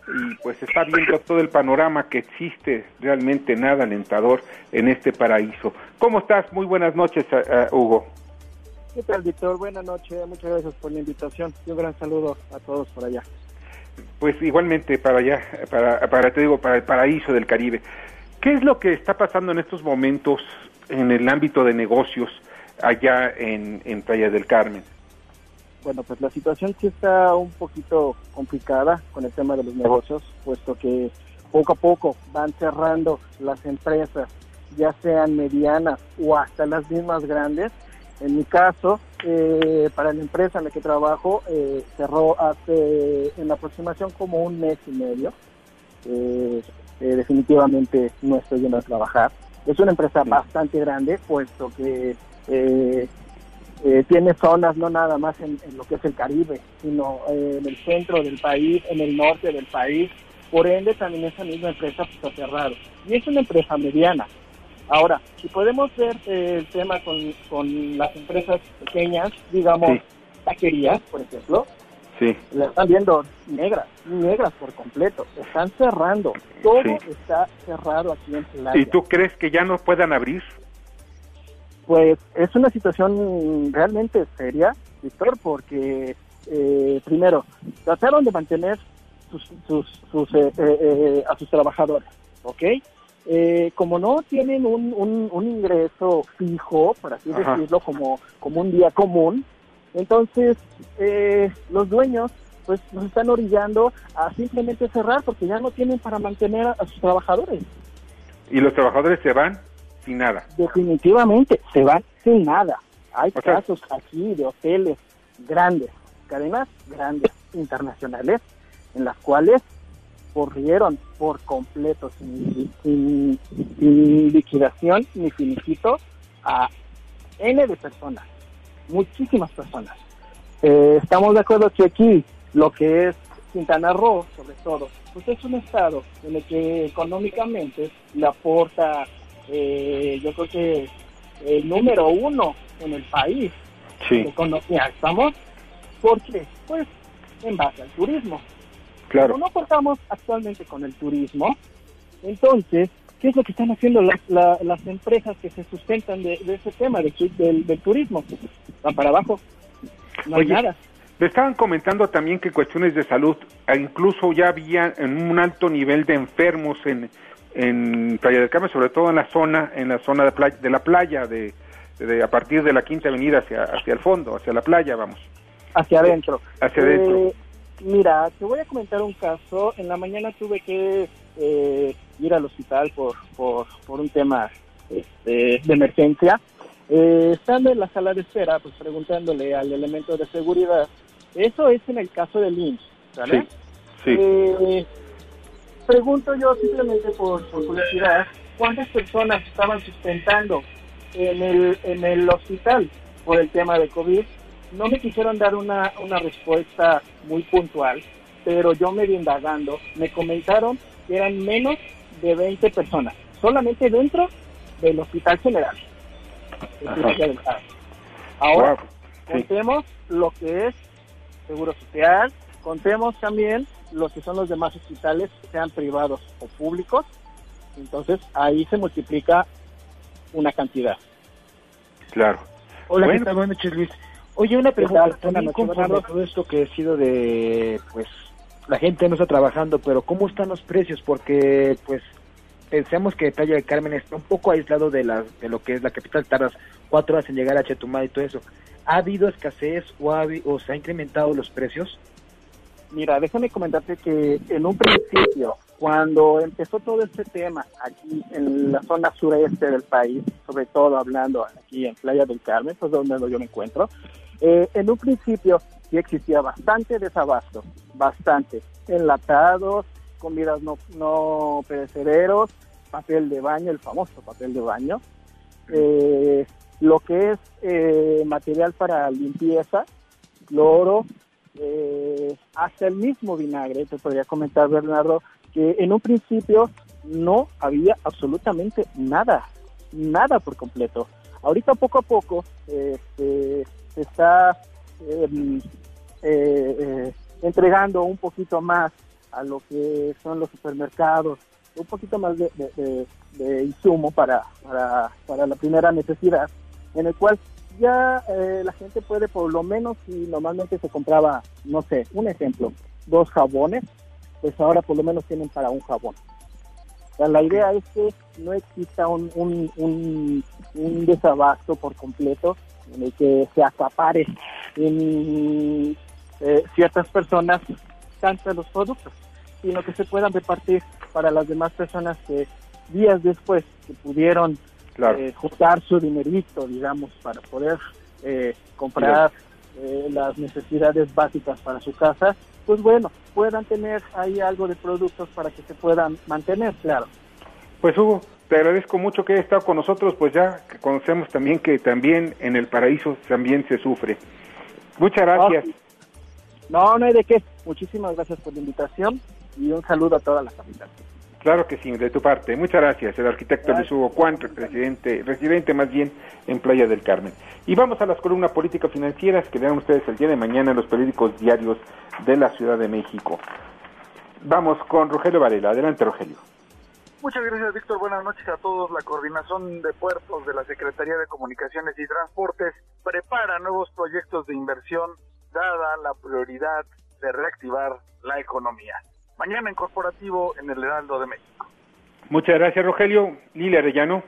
y pues está viendo todo el panorama que existe, realmente nada alentador en este paraíso. ¿Cómo estás? Muy buenas noches, eh, eh, Hugo. ¿Qué tal, Víctor? Buenas noches, muchas gracias por la invitación y un gran saludo a todos por allá. Pues igualmente para allá, para, para te digo, para el paraíso del Caribe. ¿Qué es lo que está pasando en estos momentos en el ámbito de negocios allá en, en Playa del Carmen? Bueno, pues la situación sí está un poquito complicada con el tema de los negocios, puesto que poco a poco van cerrando las empresas ya sean medianas o hasta las mismas grandes. En mi caso, eh, para la empresa en la que trabajo, eh, cerró hace en la aproximación como un mes y medio. Eh, definitivamente no estoy yendo a trabajar. Es una empresa bastante grande, puesto que tiene zonas no nada más en, lo que es el Caribe, sino en el centro del país, en el norte del país. Por ende, también esa misma empresa pues, ha cerrado. Y es una empresa mediana. Ahora, si podemos ver eh, el tema con, con, las empresas pequeñas, digamos, taquerías, por ejemplo, sí. están viendo negras, negras por completo, están cerrando, todo está cerrado aquí en Playa. ¿Y tú crees que ya no puedan abrir? Pues es una situación realmente seria, Víctor, porque eh, primero, trataron de mantener sus, sus, sus eh, a sus trabajadores, ¿ok? Eh, como no tienen un, un, ingreso fijo, por así decirlo, como, como un día común, entonces eh, los dueños pues nos están orillando a simplemente cerrar porque ya no tienen para mantener a, sus trabajadores. ¿Y los trabajadores se van sin nada? Definitivamente, se van sin nada. Hay casos aquí de hoteles grandes, cadenas grandes, internacionales, en las cuales corrieron por completo, sin, liquidación ni finiquito, a N de personas, muchísimas personas. Eh, estamos de acuerdo que aquí lo que es Quintana Roo, sobre todo, pues es un estado en el que económicamente le aporta, eh, yo creo que el número uno en el país sí. economía. ¿Estamos? ¿Por qué? Pues en base al turismo. Claro. no cortamos actualmente con el turismo, entonces, ¿qué es lo que están haciendo las, las empresas que se sustentan de, ese tema del, del, turismo? Van para abajo. No hay nada. Me estaban comentando también que cuestiones de salud, e incluso ya había en un alto nivel de enfermos en, en Playa del Carmen, sobre todo en la zona, en la zona de, playa, de la playa, de, a partir de la Quinta Avenida hacia, hacia el fondo, hacia la playa, vamos. Hacia adentro. Hacia adentro. Eh, Mira, te voy a comentar un caso. En la mañana tuve que eh, ir al hospital por, por, por un tema este, de emergencia. Eh, estando en la sala de espera, pues preguntándole al elemento de seguridad, eso es en el caso del IMSS, ¿vale? Sí. Eh, pregunto yo simplemente por, por curiosidad, ¿cuántas personas estaban sustentando en el, en el hospital por el tema de COVID? no me quisieron dar una, una respuesta muy puntual, pero yo me vi indagando, me comentaron que eran menos de 20 personas, solamente dentro del Hospital General. Ahora, contemos lo que es Seguro Social, contemos también lo que son los demás hospitales, sean privados o públicos, entonces ahí se multiplica una cantidad. Claro. Hola, ¿qué tal? Buenas noches, Luis. Oye, una pregunta, también conforme todo esto que ha sido de, pues, la gente no está trabajando, pero ¿cómo están los precios? Porque, pues, pensamos que Playa del Carmen está un poco aislado de, la, de lo que es la capital, tardas cuatro horas en llegar a Chetumal y todo eso. ¿Ha habido escasez o, ha, o se ha incrementado los precios? Mira, déjame comentarte que en un principio, cuando empezó todo este tema aquí en la zona sureste del país, sobre todo hablando aquí en Playa del Carmen, pues donde yo me encuentro, eh, en un principio sí existía bastante desabasto, bastante. Enlatados, comidas no, no perecederos, papel de baño, el famoso papel de baño, eh, lo que es eh, material para limpieza, cloro, hasta el mismo vinagre, te podría comentar Bernardo, que en un principio no había absolutamente nada, nada por completo. Ahorita poco a poco este, se está em, eh, eh, entregando un poquito más a lo que son los supermercados, un poquito más de, insumo para, para, la primera necesidad, en el cual ya eh, la gente puede por lo menos si normalmente se compraba, no sé, un ejemplo, dos jabones, pues ahora por lo menos tienen para un jabón. la idea es que no exista un, un, un desabasto por completo en el que se acapare en eh, ciertas personas tanto los productos, sino que se puedan repartir para las demás personas que días después que pudieron eh, juntar su dinerito, digamos, para poder eh, comprar eh, las necesidades básicas para su casa, pues bueno, puedan tener ahí algo de productos para que se puedan mantener, claro. Pues Hugo, te agradezco mucho que hayas estado con nosotros, pues ya conocemos también que también en el paraíso también se sufre. Muchas gracias. No, no hay de qué. Muchísimas gracias por la invitación y un saludo a toda la capital. Claro que sí, de tu parte. Muchas gracias, el arquitecto Luis Hugo Cuanto, presidente, residente más bien en Playa del Carmen. Y vamos a las columnas político-financieras que verán ustedes el día de mañana en los periódicos diarios de la Ciudad de México. Vamos con Rogelio Varela. Adelante, Rogelio. Muchas gracias, Víctor. Buenas noches a todos. La Coordinación de Puertos de la Secretaría de Comunicaciones y Transportes prepara nuevos proyectos de inversión dada la prioridad de reactivar la economía. Mañana en corporativo en el Heraldo de México. Muchas gracias, Rogelio. Lilia Arellano.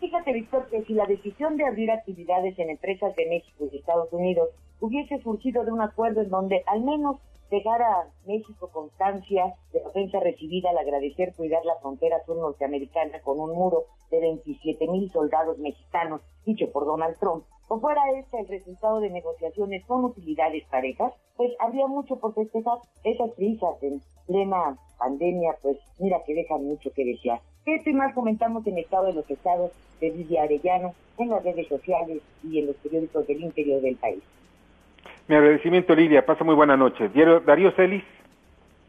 Fíjate, Víctor, que si la decisión de abrir actividades en empresas de México y Estados Unidos hubiese surgido de un acuerdo en donde al menos dejara a México constancia de la ofensa recibida al agradecer cuidar la frontera sur norteamericana con un muro de 27 mil soldados mexicanos, dicho por Donald Trump, o fuera este el resultado de negociaciones con utilidades parejas, pues habría mucho por festejar. Esas prisas en plena pandemia, pues mira que dejan mucho que desear. Esto y comentamos en Estado de los Estados de Lidia Arellano, en las redes sociales y en los periódicos del interior del país. Mi agradecimiento, Lidia. Pasa muy buena noche. Darío Celis.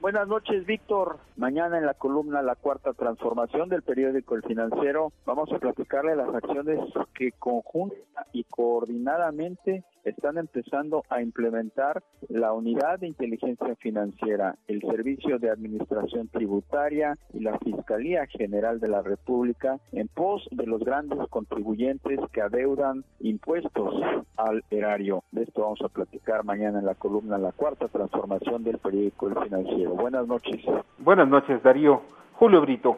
Buenas noches, Víctor. Mañana en la columna La Cuarta Transformación del periódico El Financiero vamos a platicarle las acciones que conjunta y coordinadamente están empezando a implementar la unidad de inteligencia financiera, el Servicio de Administración Tributaria y la Fiscalía General de la República en pos de los grandes contribuyentes que adeudan impuestos al erario. De esto vamos a platicar mañana en la columna La Cuarta Transformación del periódico El Financiero. Buenas noches. Buenas noches, Darío. Julio Brito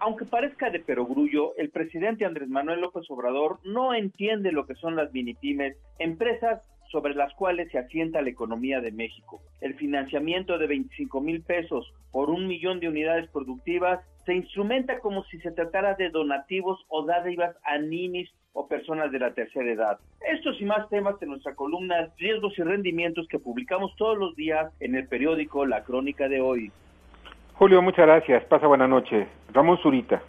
aunque parezca de perogrullo, el presidente Andrés Manuel López Obrador no entiende lo que son las minipymes, empresas sobre las cuales se asienta la economía de México. El financiamiento de 25 mil pesos por un millón de unidades productivas se instrumenta como si se tratara de donativos o dádivas a ninis o personas de la tercera edad. Estos y más temas en nuestra columna Riesgos y Rendimientos que publicamos todos los días en el periódico La Crónica de hoy. Julio, muchas gracias. Pasa buena noche. Ramón Zurita.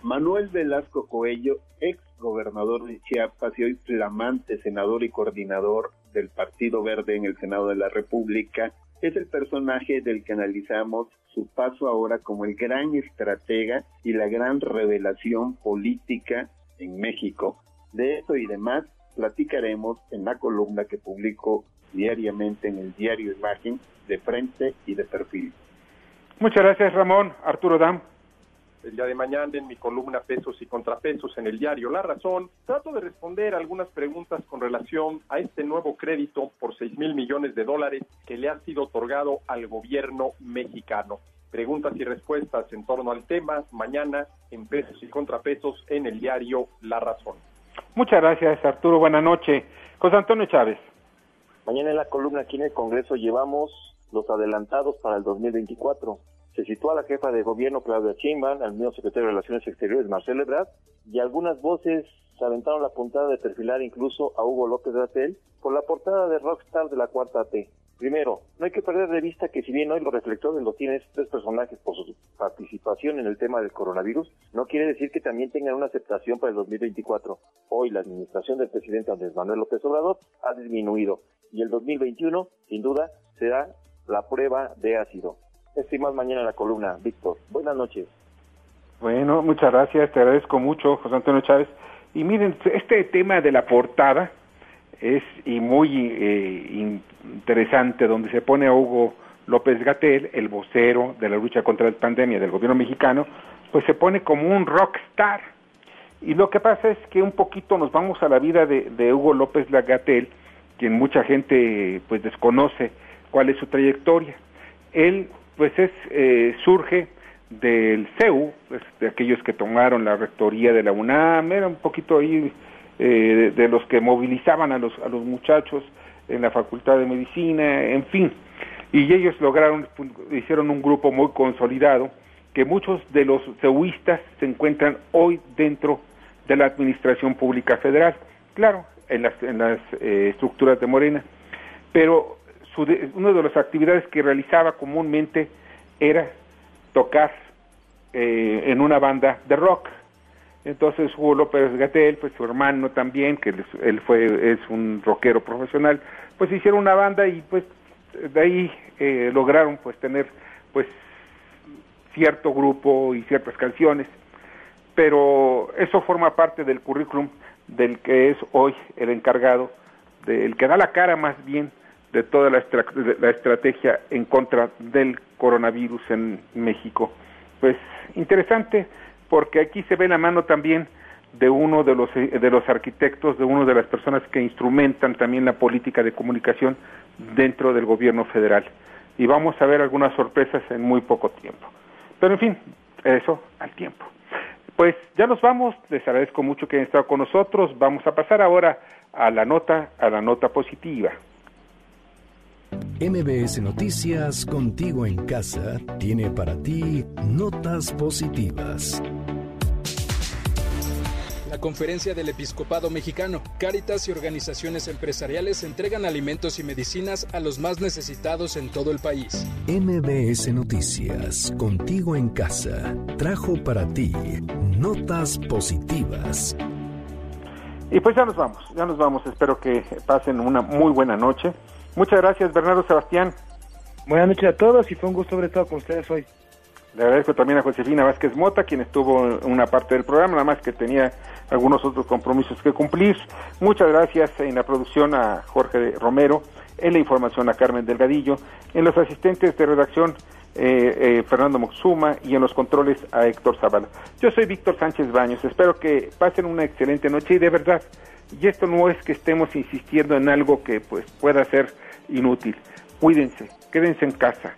Manuel Velasco Coello, ex gobernador de Chiapas y hoy flamante senador y coordinador del Partido Verde en el Senado de la República, es el personaje del que analizamos su paso ahora como el gran estratega y la gran revelación política en México. De esto y demás platicaremos en la columna que publico diariamente en el diario Imagen de frente y de perfil. Muchas gracias, Ramón. Arturo Dam. El día de mañana en mi columna Pesos y Contrapesos en el diario La Razón, trato de responder algunas preguntas con relación a este nuevo crédito por 6 mil millones de dólares que le ha sido otorgado al gobierno mexicano. Preguntas y respuestas en torno al tema mañana en Pesos y Contrapesos en el diario La Razón. Muchas gracias, Arturo. Buenas noches. José Antonio Chávez. Mañana en la columna aquí en el Congreso llevamos los adelantados para el 2024. Se sitúa la jefa de gobierno Claudia Sheinbaum, al mismo secretario de Relaciones Exteriores Marcelo Ebrard, y algunas voces se aventaron la puntada de perfilar incluso a Hugo López Gatel por la portada de Rockstar de la Cuarta T. Primero, no hay que perder de vista que si bien hoy los reflectores lo tienen estos tres personajes por su participación en el tema del coronavirus, no quiere decir que también tengan una aceptación para el 2024. Hoy la administración del presidente Andrés Manuel López Obrador ha disminuido y el 2021, sin duda, será la prueba de ácido. Estoy más mañana en la columna, Víctor. Buenas noches. Bueno, muchas gracias, te agradezco mucho, José Antonio Chávez. Y miren, este tema de la portada es y muy eh, interesante, donde se pone a Hugo López Gatel, el vocero de la lucha contra la pandemia del gobierno mexicano, pues se pone como un rockstar. Y lo que pasa es que un poquito nos vamos a la vida de, de Hugo López Gatel, quien mucha gente pues desconoce cuál es su trayectoria. Él, pues, es, eh, surge del CEU, pues, de aquellos que tomaron la rectoría de la UNAM, era un poquito ahí eh, de, los que movilizaban a los, a los muchachos en la Facultad de Medicina, en fin. Y ellos lograron, hicieron un grupo muy consolidado que muchos de los cehuistas se encuentran hoy dentro de la Administración Pública Federal, claro, en las, en las eh, estructuras de Morena, pero su una de las actividades que realizaba comúnmente era tocar eh, en una banda de rock. Entonces Hugo López Gatel, pues su hermano también, que él fue es un rockero profesional, pues hicieron una banda y pues de ahí eh, lograron pues tener pues cierto grupo y ciertas canciones, pero eso forma parte del currículum del que es hoy el encargado, del que da la cara más bien de toda la, la estrategia en contra del coronavirus en México. Pues interesante, porque aquí se ve la mano también de uno de los, de los arquitectos, de una de las personas que instrumentan también la política de comunicación dentro del gobierno federal. Y vamos a ver algunas sorpresas en muy poco tiempo. Pero en fin, eso al tiempo. Pues ya nos vamos, les agradezco mucho que hayan estado con nosotros. Vamos a pasar ahora a la nota, a la nota positiva. MBS Noticias, contigo en casa, tiene para ti notas positivas. La conferencia del Episcopado Mexicano, Cáritas y organizaciones empresariales entregan alimentos y medicinas a los más necesitados en todo el país. MBS Noticias, contigo en casa, trajo para ti notas positivas. Y pues ya nos vamos, ya nos vamos. Espero que pasen una muy buena noche. Muchas gracias, Bernardo Sebastián. Buenas noches a todos y fue un gusto haber estado con ustedes hoy. Le agradezco también a Josefina Vázquez Mota, quien estuvo en una parte del programa, nada más que tenía algunos otros compromisos que cumplir. Muchas gracias en la producción a Jorge Romero, en la información a Carmen Delgadillo, en los asistentes de redacción eh, eh, Fernando Moxuma y en los controles a Héctor Zavala. Yo soy Víctor Sánchez Baños, espero que pasen una excelente noche y de verdad, y esto no es que estemos insistiendo en algo que pues pueda ser inútil. Cuídense, quédense en casa.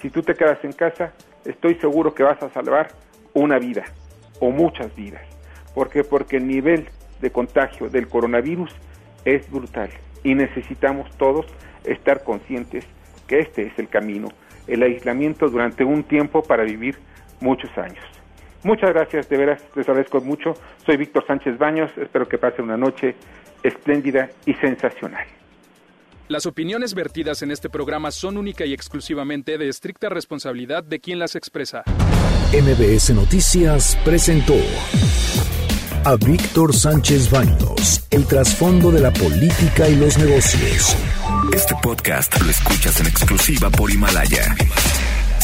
Si tú te quedas en casa, estoy seguro que vas a salvar una vida o muchas vidas. ¿Por qué? Porque el nivel de contagio del coronavirus es brutal y necesitamos todos estar conscientes que este es el camino, el aislamiento durante un tiempo para vivir muchos años. Muchas gracias, de veras, les agradezco mucho. Soy Víctor Sánchez Baños, espero que pasen una noche espléndida y sensacional. Las opiniones vertidas en este programa son única y exclusivamente de estricta responsabilidad de quien las expresa. MBS Noticias presentó a Víctor Sánchez Baños, el trasfondo de la política y los negocios. Este podcast lo escuchas en exclusiva por Himalaya.